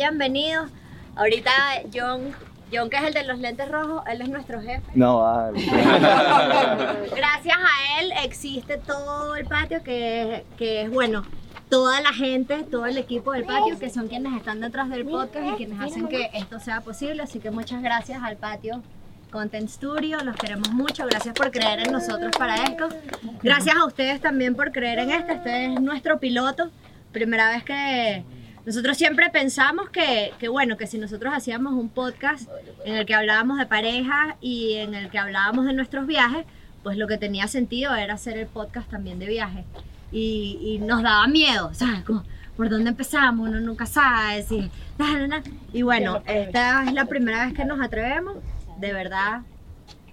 hayan venido. Ahorita John, John que es el de los lentes rojos, él es nuestro jefe. No, vale. Gracias a él existe todo el patio que, que es bueno. Toda la gente, todo el equipo del patio, que son quienes están detrás del podcast y quienes hacen que esto sea posible. Así que muchas gracias al patio Content Studio, los queremos mucho, gracias por creer en nosotros para esto. Gracias a ustedes también por creer en esto, este es nuestro piloto, primera vez que nosotros siempre pensamos que, que, bueno, que si nosotros hacíamos un podcast en el que hablábamos de pareja y en el que hablábamos de nuestros viajes, pues lo que tenía sentido era hacer el podcast también de viajes. Y, y nos daba miedo, ¿sabes? Como, ¿por dónde empezamos? Uno nunca sabe. Si, y bueno, esta es la primera vez que nos atrevemos de verdad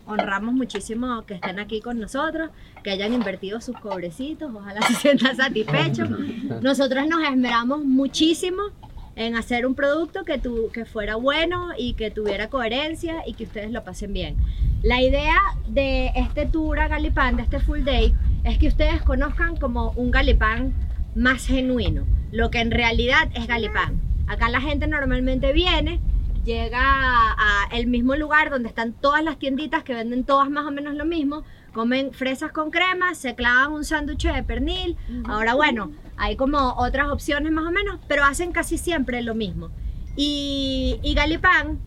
honramos muchísimo que estén aquí con nosotros, que hayan invertido sus cobrecitos, ojalá se sientan satisfechos. Nosotros nos esmeramos muchísimo en hacer un producto que, tu, que fuera bueno y que tuviera coherencia y que ustedes lo pasen bien. La idea de este tour a Galipán, de este full day, es que ustedes conozcan como un Galipán más genuino, lo que en realidad es Galipán. Acá la gente normalmente viene llega a, el mismo lugar donde están todas las tienditas que venden todas más o menos lo mismo, comen fresas con crema, se clavan un sándwich de pernil. Ahora bueno, hay como otras opciones más o menos, pero hacen casi siempre lo mismo. Y, y Galipán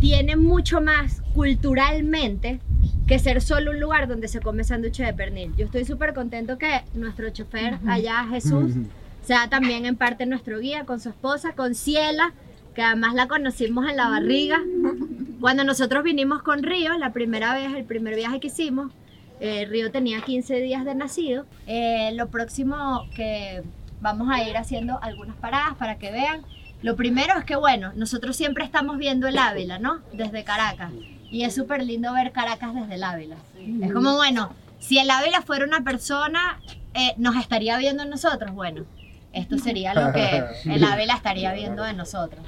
tiene mucho más culturalmente que ser solo un lugar donde se come sándwich de pernil. Yo estoy súper contento que nuestro chofer allá, Jesús, sea también en parte nuestro guía con su esposa, con Ciela, que además la conocimos en la barriga. Cuando nosotros vinimos con Río, la primera vez, el primer viaje que hicimos, eh, Río tenía 15 días de nacido. Eh, lo próximo que vamos a ir haciendo algunas paradas para que vean. Lo primero es que, bueno, nosotros siempre estamos viendo el Ávila, ¿no? Desde Caracas. Y es súper lindo ver Caracas desde el Ávila. Es como, bueno, si el Ávila fuera una persona, eh, nos estaría viendo nosotros. Bueno, esto sería lo que el Ávila estaría viendo de nosotros.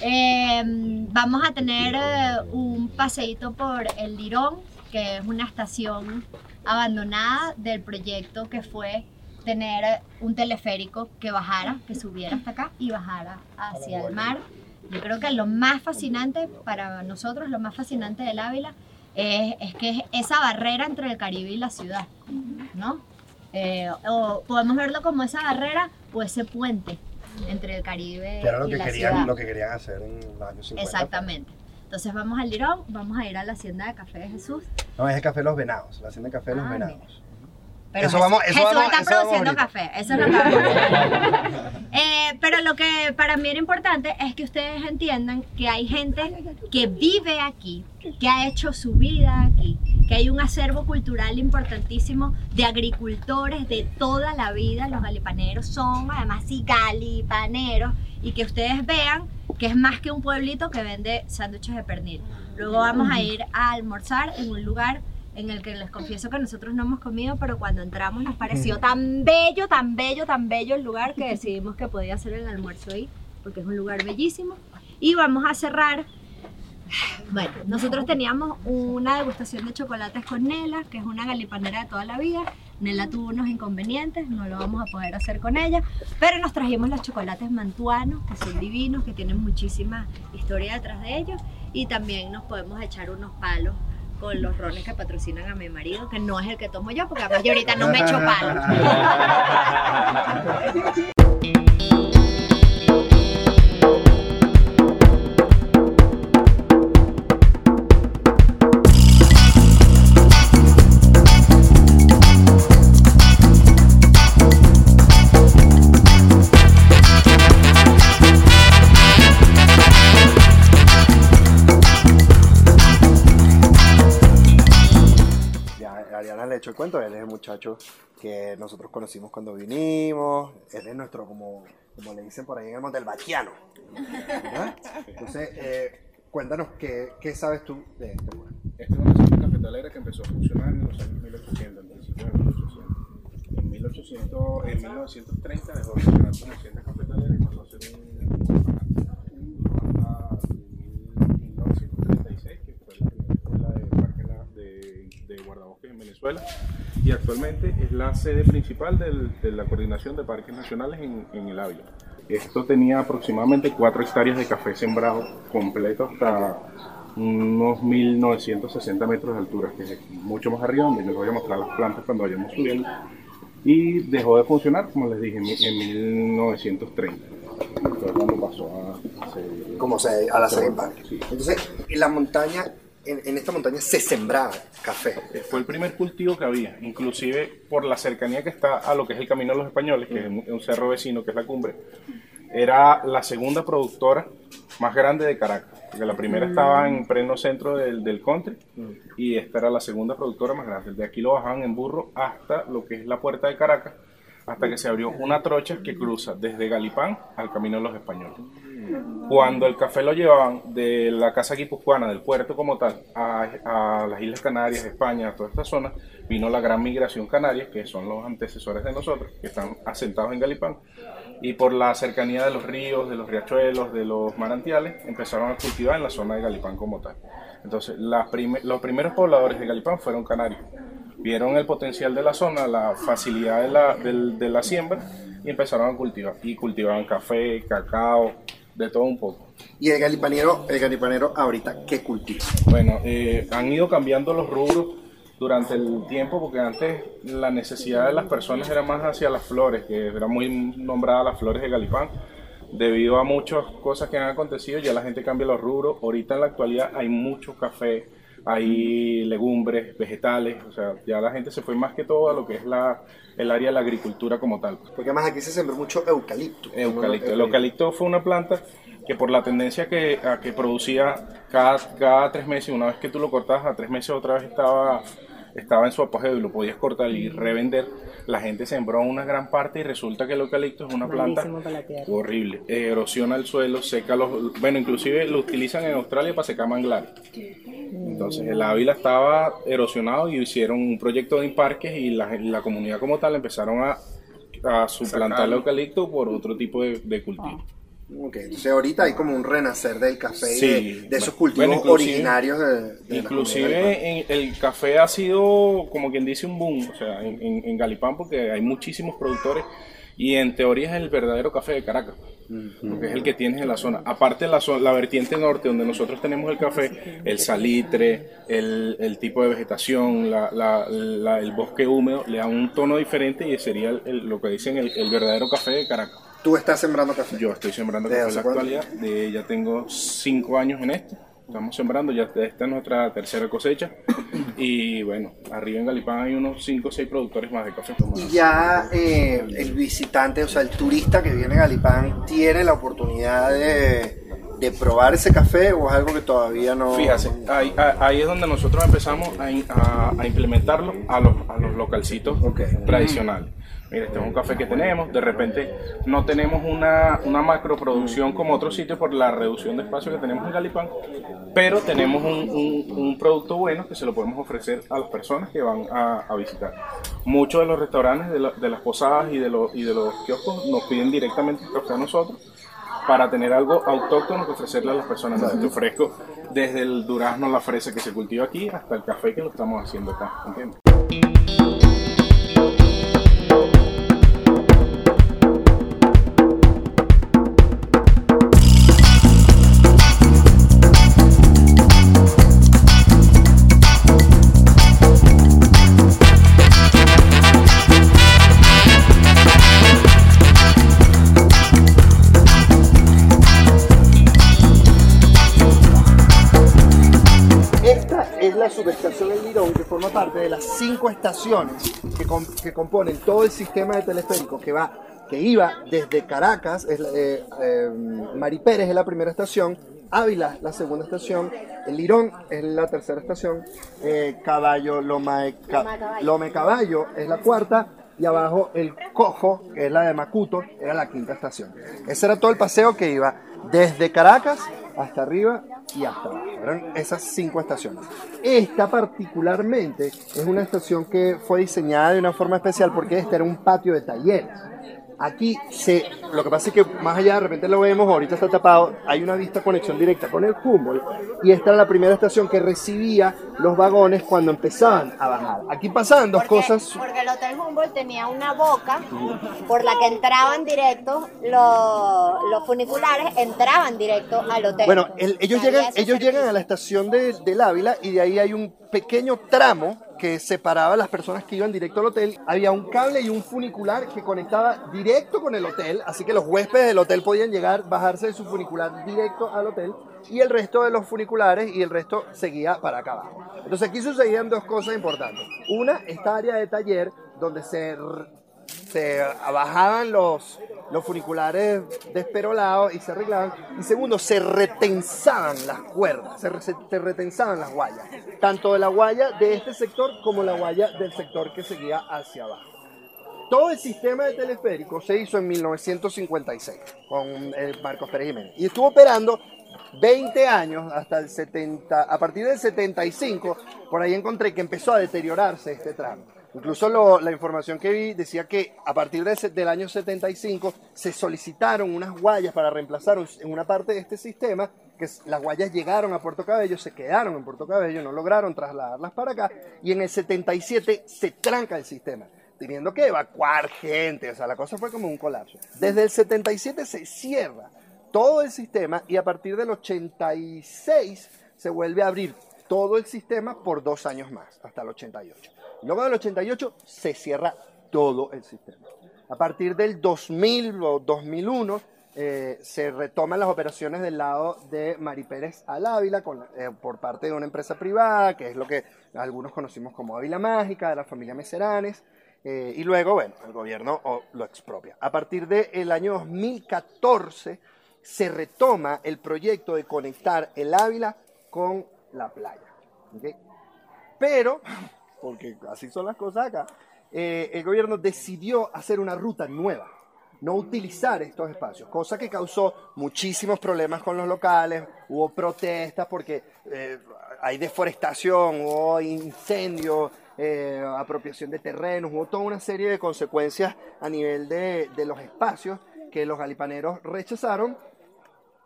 Em, vamos a tener eh, un paseíto por el Lirón, que es una estación abandonada del proyecto que fue tener un teleférico que bajara, que subiera hasta acá y bajara hacia el mar. Yo creo que lo más fascinante para nosotros, lo más fascinante del Ávila, es, es que es esa barrera entre el Caribe y la ciudad, ¿no? Eh, o podemos verlo como esa barrera o ese puente entre el Caribe que era lo y que la querían, ciudad. lo que querían hacer en los años 50. Exactamente. Entonces vamos al Lirón, vamos a ir a la hacienda de Café de Jesús. No, es el café de los venados, la hacienda de café de los Ah, venados. Pero Eso Jesús- vamos- eso Jesús vamos- está eso vamos produciendo ahorita. café, eso es lo que vamos a hacer. Eh, pero lo que para mí era importante es que ustedes entiendan que hay gente que vive aquí, que ha hecho su vida aquí, que hay un acervo cultural importantísimo de agricultores de toda la vida. Los galipaneros son además sí galipaneros y que ustedes vean que es más que un pueblito que vende sándwiches de pernil. Luego vamos a ir a almorzar en un lugar en el que les confieso que nosotros no hemos comido, pero cuando entramos nos pareció tan bello, tan bello, tan bello el lugar que decidimos que podía ser el almuerzo ahí, porque es un lugar bellísimo. Y vamos a cerrar. Bueno, nosotros teníamos una degustación de chocolates con Nela, que es una galipanera de toda la vida. Nela tuvo unos inconvenientes, no lo vamos a poder hacer con ella, pero nos trajimos los chocolates mantuanos, que son divinos, que tienen muchísima historia detrás de ellos, y también nos podemos echar unos palos con los rones que patrocinan a mi marido, que no es el que tomo yo, porque además yo ahorita no me echo palos. el cuento, él es el muchacho que nosotros conocimos cuando vinimos, él es nuestro, como, como le dicen por ahí en el monte, el vaquiano. Entonces, eh, cuéntanos qué, qué sabes tú de este lugar. Esta es una cafetalera que empezó a funcionar en los años 1800, en principio de 1800. En, 1800, en 1930 dejó de funcionar como hacienda cafetalera y pasó a ser un hasta 1936, que fue la primera escuela de, parque na- de, de guardabosques en Venezuela. Y actualmente es la sede principal del- de la coordinación de parques nacionales en, en el Ávila. Esto tenía aproximadamente 4 hectáreas de café sembrado completo hasta unos 1960 metros de altura, que es mucho más arriba, donde les voy a mostrar las plantas cuando vayamos subiendo. Y dejó de funcionar, como les dije, en, mi- en 1930. Entonces, cuando pasó a, a ser- Como se, a la selva. Sí. Entonces, en la montaña, en, en esta montaña se sembraba café. Fue el primer cultivo que había, inclusive por la cercanía que está a lo que es el Camino de los Españoles, que es un, cerro vecino, que es la cumbre. Era la segunda productora más grande de Caracas, porque la primera estaba en pleno centro del, del country y esta era la segunda productora más grande. De aquí lo bajaban en burro hasta lo que es la puerta de Caracas, hasta que se abrió una trocha que cruza desde Galipán al Camino de los Españoles. Cuando el café lo llevaban de la casa guipuzcoana, del puerto como tal, a, las Islas Canarias, España, a toda esta zona, vino la gran migración canaria, que son los antecesores de nosotros, que están asentados en Galipán. Y por la cercanía de los ríos, de los riachuelos, de los manantiales, empezaron a cultivar en la zona de Galipán como tal. Entonces, los primeros pobladores de Galipán fueron canarios. Vieron el potencial de la zona, la facilidad de la siembra y empezaron a cultivar. Y cultivaban café, cacao, de todo un poco. Y el galipanero, el galipanero ahorita, ¿qué cultiva? Bueno, eh, han ido cambiando los rubros durante el tiempo porque antes la necesidad de las personas era más hacia las flores, que era muy nombrada las flores de Galipán. Debido a muchas cosas que han acontecido, ya la gente cambia los rubros. Ahorita en la actualidad hay mucho café, hay legumbres, vegetales, o sea, ya la gente se fue más que todo a lo que es la, el área de la agricultura como tal. Porque además aquí se sembró mucho eucalipto. Eucalipto. El eucalipto fue una planta que por la tendencia que, a que producía cada, cada tres meses, una vez que tú lo cortabas, a tres meses otra vez estaba, estaba en su apogeo y lo podías cortar y revender, la gente sembró una gran parte y resulta que el eucalipto es una planta Malísimo horrible. Eh, erosiona el suelo, seca los... Bueno, inclusive lo utilizan en Australia para secar manglares. Entonces el Ávila estaba erosionado y hicieron un proyecto de parques y la, la comunidad como tal empezaron a, a suplantar el eucalipto por otro tipo de, de cultivo. Ok, entonces ahorita hay como un renacer del café y de, de esos cultivos originarios de, de. Inclusive en- el café ha sido, como quien dice, un boom, o sea, en, en- en Galipán porque hay muchísimos productores y en teoría es el verdadero café de Caracas, porque es el que tienes en la zona. Aparte la, la vertiente norte donde nosotros tenemos el café, el salitre, el, el tipo de vegetación, la- la- el bosque húmedo, le da un tono diferente y sería el- el- lo que dicen el verdadero café de Caracas. Tú estás sembrando café. Yo estoy sembrando ¿Desde café en la cuánto? actualidad, de, ya tengo cinco años en esto. Estamos sembrando, ya esta es nuestra tercera cosecha. Y bueno, arriba en Galipán hay unos 5 o 6 productores más de café. Y ya eh, el visitante, o sea, el turista que viene a Galipán, tiene la oportunidad de, de probar ese café o es algo que todavía no. Fíjate, ahí, a- ahí es donde nosotros empezamos a, in- a- a implementarlo a los, a los localcitos tradicionales. Mira, este es un café que tenemos, de repente no tenemos una, una macroproducción como otros sitios por la reducción de espacio que tenemos en Galipán, pero tenemos un, un- un producto bueno que se lo podemos ofrecer a las personas que van a, a visitar. Muchos de los restaurantes, de, la- de las posadas y de, los, y de los kioscos nos piden directamente el café a nosotros para tener algo autóctono que ofrecerle a las personas. Entonces, te ofrezco desde el durazno, la fresa que se cultiva aquí, hasta el café que lo estamos haciendo acá. ¿entiendes? Parte de las cinco estaciones que, com- que componen todo el sistema de teleféricos que va que iba desde Caracas, es eh, eh, Mari Pérez es la primera estación, Ávila la segunda estación, El Lirón es la tercera estación, eh, Caballo, Loma, de Ca- Loma de Caballo. Loma de Caballo es la cuarta y abajo El Cojo, que es la de Macuto, era la quinta estación. Ese era todo el paseo que iba desde Caracas hasta arriba y hasta abajo. Eran esas cinco estaciones. Esta particularmente es una estación que fue diseñada de una forma especial porque este era un patio de talleres. Aquí se, lo que pasa es que más allá de repente lo vemos, ahorita está tapado, hay una vista conexión directa con el Humboldt y esta era la primera estación que recibía los vagones cuando empezaban a bajar. Aquí pasaban dos Porque- cosas. Porque el Hotel Humboldt tenía una boca por la que entraban directo los, los funiculares, entraban directo al hotel. Bueno, el- ellos llegan, ellos llegan a la estación de, del Ávila y de ahí hay un pequeño tramo que separaba las personas que iban directo al hotel. Había un cable y un funicular que conectaba directo con el hotel, así que los huéspedes del hotel podían llegar, bajarse de su funicular directo al hotel y el resto de los funiculares y el resto seguía para acá abajo. Entonces aquí sucedían dos cosas importantes. Una, esta área de taller donde se se bajaban los, los funiculares desperolados y se arreglaban. Y segundo, se retensaban las cuerdas, se, se retensaban las guayas, tanto de la guaya de este sector como la guaya del sector que seguía hacia abajo. Todo el sistema de teleférico se hizo en 1956 con el Marcos Pérez Jiménez y estuvo operando 20 años hasta el 70, a partir del 75, por ahí encontré que empezó a deteriorarse este tramo. Incluso lo- la información que vi decía que a partir de del año 75 se solicitaron unas guayas para reemplazar en una parte de este sistema, que las guayas llegaron a Puerto Cabello, se quedaron en Puerto Cabello, no lograron trasladarlas para acá, y en el 77 se tranca el sistema teniendo que evacuar gente, o sea, la cosa fue como un colapso. Desde el 77 se cierra todo el sistema y a partir del 86 se vuelve a abrir todo el sistema por dos años más, hasta el 88. Luego del 88 se cierra todo el sistema. A partir del 2000 o 2001 eh, se retoman las operaciones del lado de Mari Pérez al Ávila eh, por parte de una empresa privada, que es lo que algunos conocimos como Ávila Mágica, de la familia Meseranes. Eh, y luego, bueno, el gobierno lo expropia. A partir del año 2014 se retoma el proyecto de conectar el Ávila con la playa. Pero, porque así son las cosas acá, eh, el gobierno decidió hacer una ruta nueva, no utilizar estos espacios, cosa que causó muchísimos problemas con los locales, hubo protestas porque eh, hay deforestación, hubo incendios, eh, apropiación de terrenos, hubo toda una serie de consecuencias a nivel de, los espacios que los galipaneros rechazaron.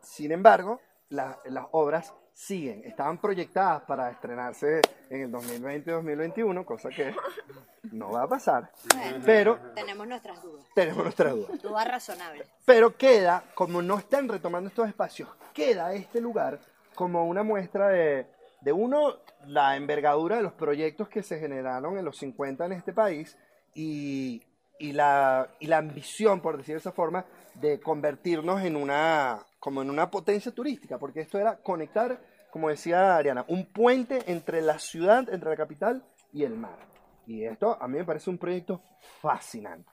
Sin embargo, la- las obras siguen, estaban proyectadas para estrenarse en el 2020-2021, cosa que no va a pasar, pero Tenemos nuestras dudas. tenemos nuestras dudas. Dudas razonables. Pero queda, como no están retomando estos espacios, queda este lugar como una muestra de, de uno, la envergadura de los proyectos que se generaron en los 50 en este país y, y la, y la ambición, por decir de esa forma, de convertirnos en una, como en una potencia turística, porque esto era conectar, como decía Ariana, un puente entre la ciudad, entre la capital y el mar. Y esto a mí me parece un proyecto fascinante.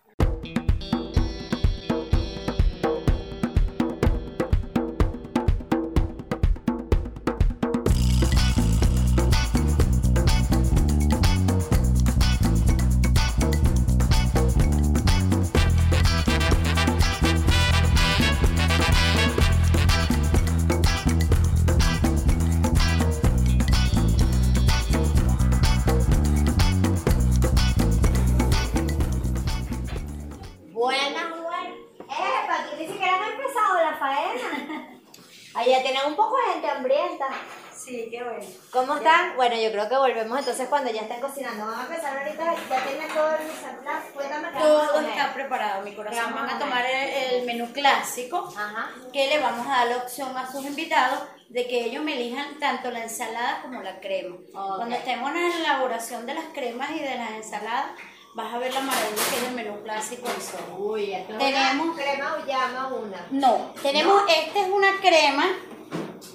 ¿Cómo están? Bueno, yo creo que volvemos entonces cuando ya estén cocinando. Vamos a empezar ahorita. Ya tienen todo el misaplas. Cuéntame qué vamos a Todo comer. está preparado, mi corazón. vamos Van a tomar el, el menú clásico, Ajá. que le vamos a dar la opción a sus invitados de que ellos me elijan tanto la ensalada como la crema. Cuando estemos en la elaboración de las cremas y de las ensaladas, vas a ver la maravilla que es el menú clásico del sol. Uy, esto es Tenemos- una crema o llama una. No, tenemos, esta es una crema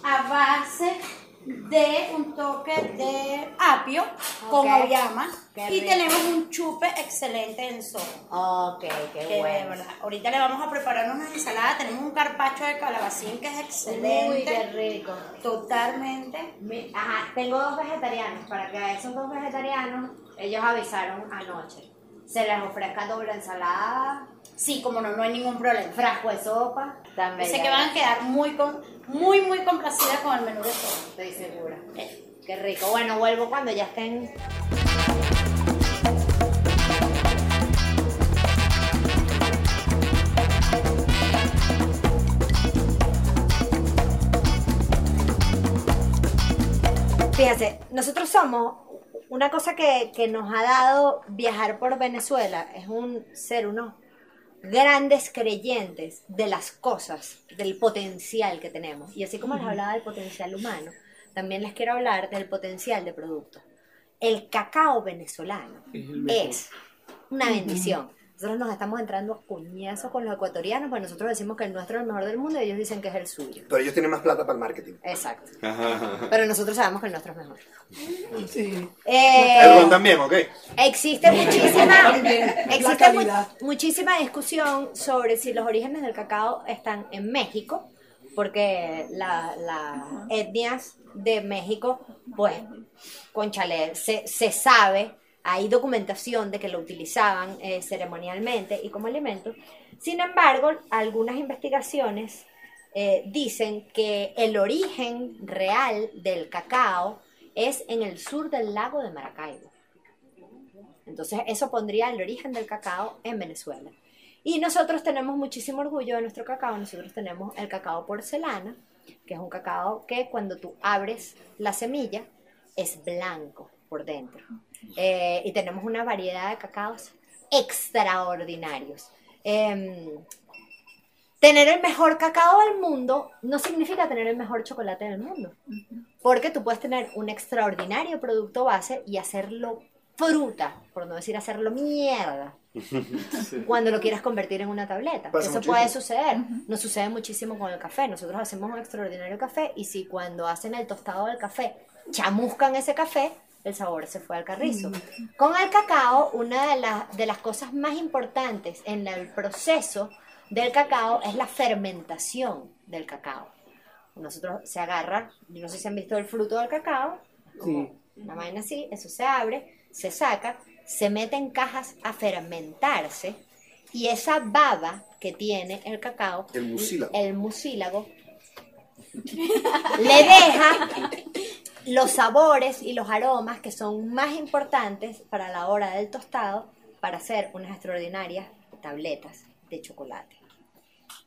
a base de un toque de apio con auyama y tenemos un chupe excelente en soja. Ok, qué Que bueno. verdad, ahorita le vamos a preparar unas ensaladas, tenemos un carpacho de calabacín que es Uy, excelente, qué rico. totalmente. Ajá, tengo dos vegetarianos. Para que esos dos vegetarianos, ellos avisaron anoche. Se les ofrezca doble ensalada, Sí, como no, no hay ningún problema. Frasco de sopa. También. Sé que van a quedar muy, con, muy, muy complacidas con el menú de sopa. Estoy segura. Eh, qué rico. Bueno, vuelvo cuando ya estén. Fíjense, nosotros somos una cosa que, que nos ha dado viajar por Venezuela, es un ser unos grandes creyentes de las cosas, del potencial que tenemos. Y así como les hablaba del potencial humano, también les quiero hablar del potencial de producto. El cacao venezolano Es una bendición. Nosotros nos estamos entrando a cuñazos con los ecuatorianos, pues nosotros decimos que el nuestro es el mejor del mundo y ellos dicen que es el suyo. Pero ellos tienen más plata para el marketing. Exacto. Ajá. Pero nosotros sabemos que el nuestro es mejor. Sí. Eh, El también, ¿ok? Existe muchísima, la existe mu- muchísima discusión sobre si los orígenes del cacao están en México, porque la- las etnias de México, pues, conchale, se, se sabe, hay documentación de que lo utilizaban eh, ceremonialmente y como alimento. Sin embargo, algunas investigaciones eh, dicen que el origen real del cacao es en el sur del lago de Maracaibo. Entonces eso pondría el origen del cacao en Venezuela. Y nosotros tenemos muchísimo orgullo de nuestro cacao. Nosotros tenemos el cacao porcelana, que es un cacao que cuando tú abres la semilla es blanco por dentro. Eh, y tenemos una variedad de cacaos extraordinarios. Em, tener el mejor cacao del mundo no significa tener el mejor chocolate del mundo. Porque tú puedes tener un extraordinario producto base y hacerlo fruta, por no decir hacerlo mierda, cuando lo quieras convertir en una tableta. Pasa Eso muchísimo. puede suceder. Nos sucede muchísimo con el café. Nosotros hacemos un extraordinario café y si cuando hacen el tostado del café chamuscan ese café, el sabor se fue al carrizo. Con el cacao, una de, las de las cosas más importantes en el proceso del cacao es la fermentación del cacao. Nosotros se agarra, yo no sé si han visto el fruto del cacao, como una vaina así, eso se abre, se saca, se mete en cajas a fermentarse y esa baba que tiene el cacao, El mucílago. el mucílago, le deja los sabores y los aromas que son más importantes para la hora del tostado para hacer unas extraordinarias tabletas de chocolate.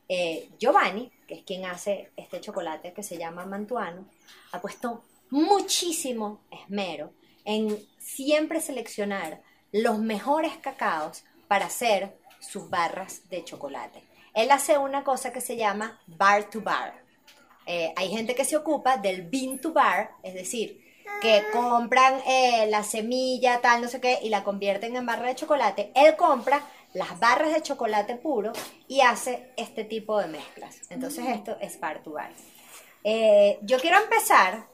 Eh, Giovanni, que es quien hace este chocolate que se llama mantuano, ha puesto muchísimo esmero en siempre seleccionar los mejores cacaos para hacer sus barras de chocolate. Él hace una cosa que se llama bar to bar. Eh, hay gente que se ocupa del bean to bar, es decir, que compran eh, la semilla, tal, no sé qué, y la convierten en barra de chocolate. Él compra las barras de chocolate puro y hace este tipo de mezclas. Entonces esto es bar to bar. Eh, yo quiero empezar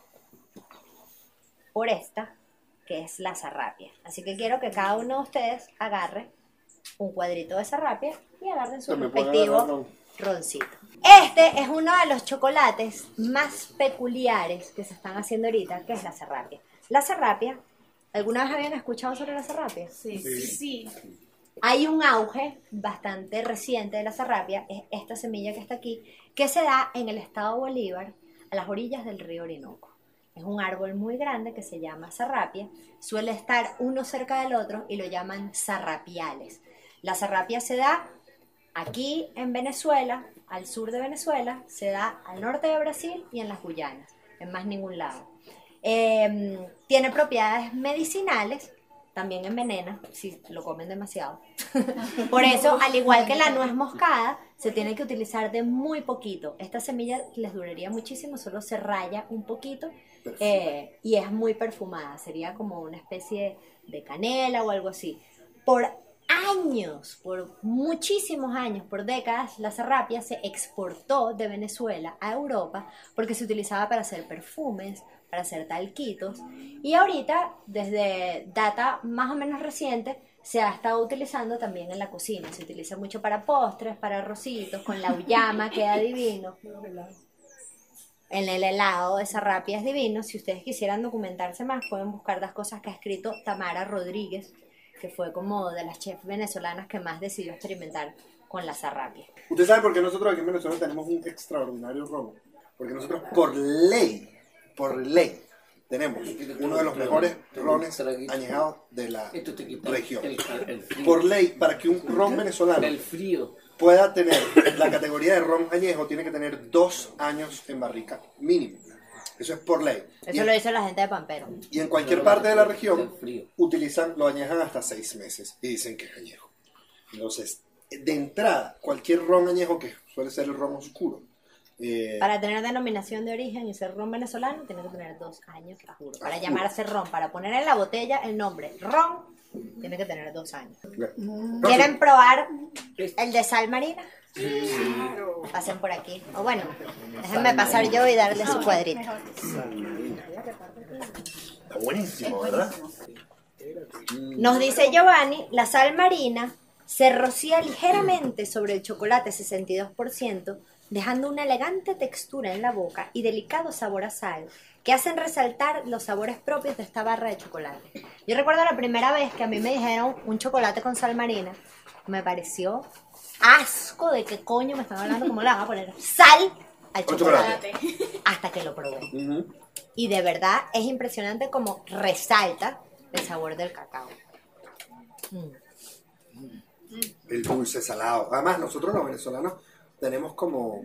por esta, que es la zarrapia. Así que quiero que cada uno de ustedes agarre un cuadrito de zarrapia y agarren su respectivo. Roncito. Este es uno de los chocolates más peculiares que se están haciendo ahorita, que es la serrapia. La serrapia, ¿alguna vez habían escuchado sobre la serrapia? Sí, sí. Hay un auge bastante reciente de la serrapia, es esta semilla que está aquí, que se da en el estado Bolívar, a las orillas del río Orinoco. Es un árbol muy grande que se llama sarrapia, suele estar uno cerca del otro y lo llaman sarrapiales. La sarrapia se da aquí en Venezuela, al sur de Venezuela, se da al norte de Brasil y en las Guyanas, en más ningún lado. Eh, tiene propiedades medicinales, también envenena si lo comen demasiado. Por eso, al igual que la nuez moscada, se tiene que utilizar de muy poquito. Esta semilla les duraría muchísimo, solo se raya un poquito eh, y es muy perfumada. Sería como una especie de canela o algo así. Por años, por muchísimos años, por décadas, la serrapia se exportó de Venezuela a Europa porque se utilizaba para hacer perfumes, para hacer talquitos. Y ahorita, desde data más o menos reciente, se ha estado utilizando también en la cocina. Se utiliza mucho para postres, para arrocitos, con la uyama queda divino. En el helado de serrapia es divino. Si ustedes quisieran documentarse más, pueden buscar las cosas que ha escrito Tamara Rodríguez, que fue como de las chefs venezolanas que más decidió experimentar con la serrapia. ¿Usted sabe por qué nosotros aquí en Venezuela tenemos un extraordinario ron? Porque nosotros por ley, por ley, tenemos uno de los mejores rones añejados de la región. Por ley, para que un ron venezolano el frío. pueda tener la categoría de ron añejo, tiene que tener dos años en barrica mínimo. Eso es por ley. Y Eso en- lo dice la gente de Pampero. Y en cualquier parte de la región utilizan, lo añejan hasta seis meses y dicen que es añejo. Entonces, de entrada, cualquier ron añejo, que suele ser el ron oscuro, eh, Para tener denominación de origen y ser ron venezolano, tiene que tener dos años, a juro. Para llamarse ron, para poner en la botella el nombre ron, tiene que tener dos años. ¿Quieren probar el de sal marina? Pasen por aquí. O bueno, déjenme pasar yo y darle su cuadrito. está buenísimo, ¿verdad? Nos dice Giovanni, la sal marina se rocía ligeramente sobre el chocolate 62%, dejando una elegante textura en la boca y delicado sabor a sal, que hacen resaltar los sabores propios de esta barra de chocolate. Yo recuerdo la primera vez que a mí me dijeron un chocolate con sal marina, me pareció asco de qué coño me están hablando, cómo le van a poner sal al chocolate, hasta que lo probé. Y de verdad es impresionante como resalta el sabor del cacao. El dulce salado. Además, nosotros los venezolanos tenemos como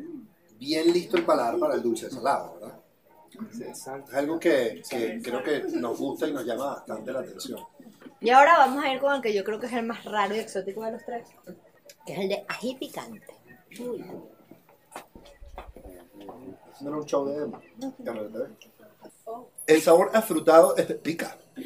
bien listo el paladar para el dulce salado, ¿verdad? Es algo que, que creo que nos gusta y nos llama bastante la atención. Y ahora vamos a ir con el que yo creo que es el más raro y exótico de los tres, que es el de ají picante. Haciéndole un show de TV. El sabor afrutado este, pica.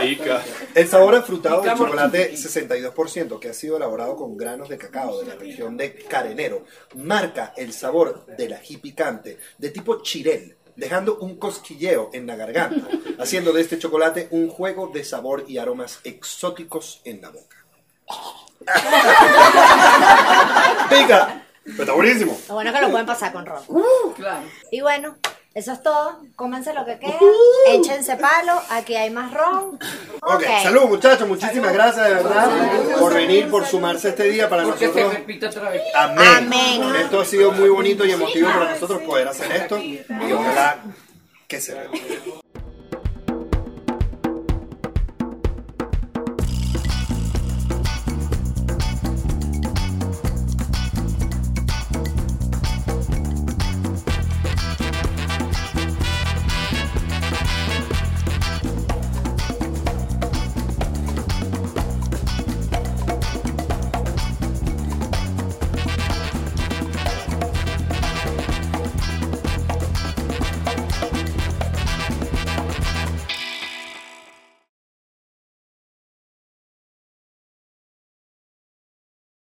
Pica. El sabor afrutado del chocolate 62%, que ha sido elaborado con granos de cacao de la región de Carenero, marca el sabor del ají picante de tipo chirel, dejando un cosquilleo en la garganta, haciendo de este chocolate un juego de sabor y aromas exóticos en la boca. ¡Pica! Pero está buenísimo. Lo bueno es que lo pueden pasar con ron. Claro. Y bueno, eso es todo. Cómense lo que queda. Échense palo. Aquí hay más ron. Ok, salud muchachos, muchísimas gracias de verdad por venir, por sumarse este día para Porque se nosotros. repite otra vez. Amén. Amén. Esto ha sido muy bonito y emotivo para nosotros poder hacer esto y ojalá que se vea.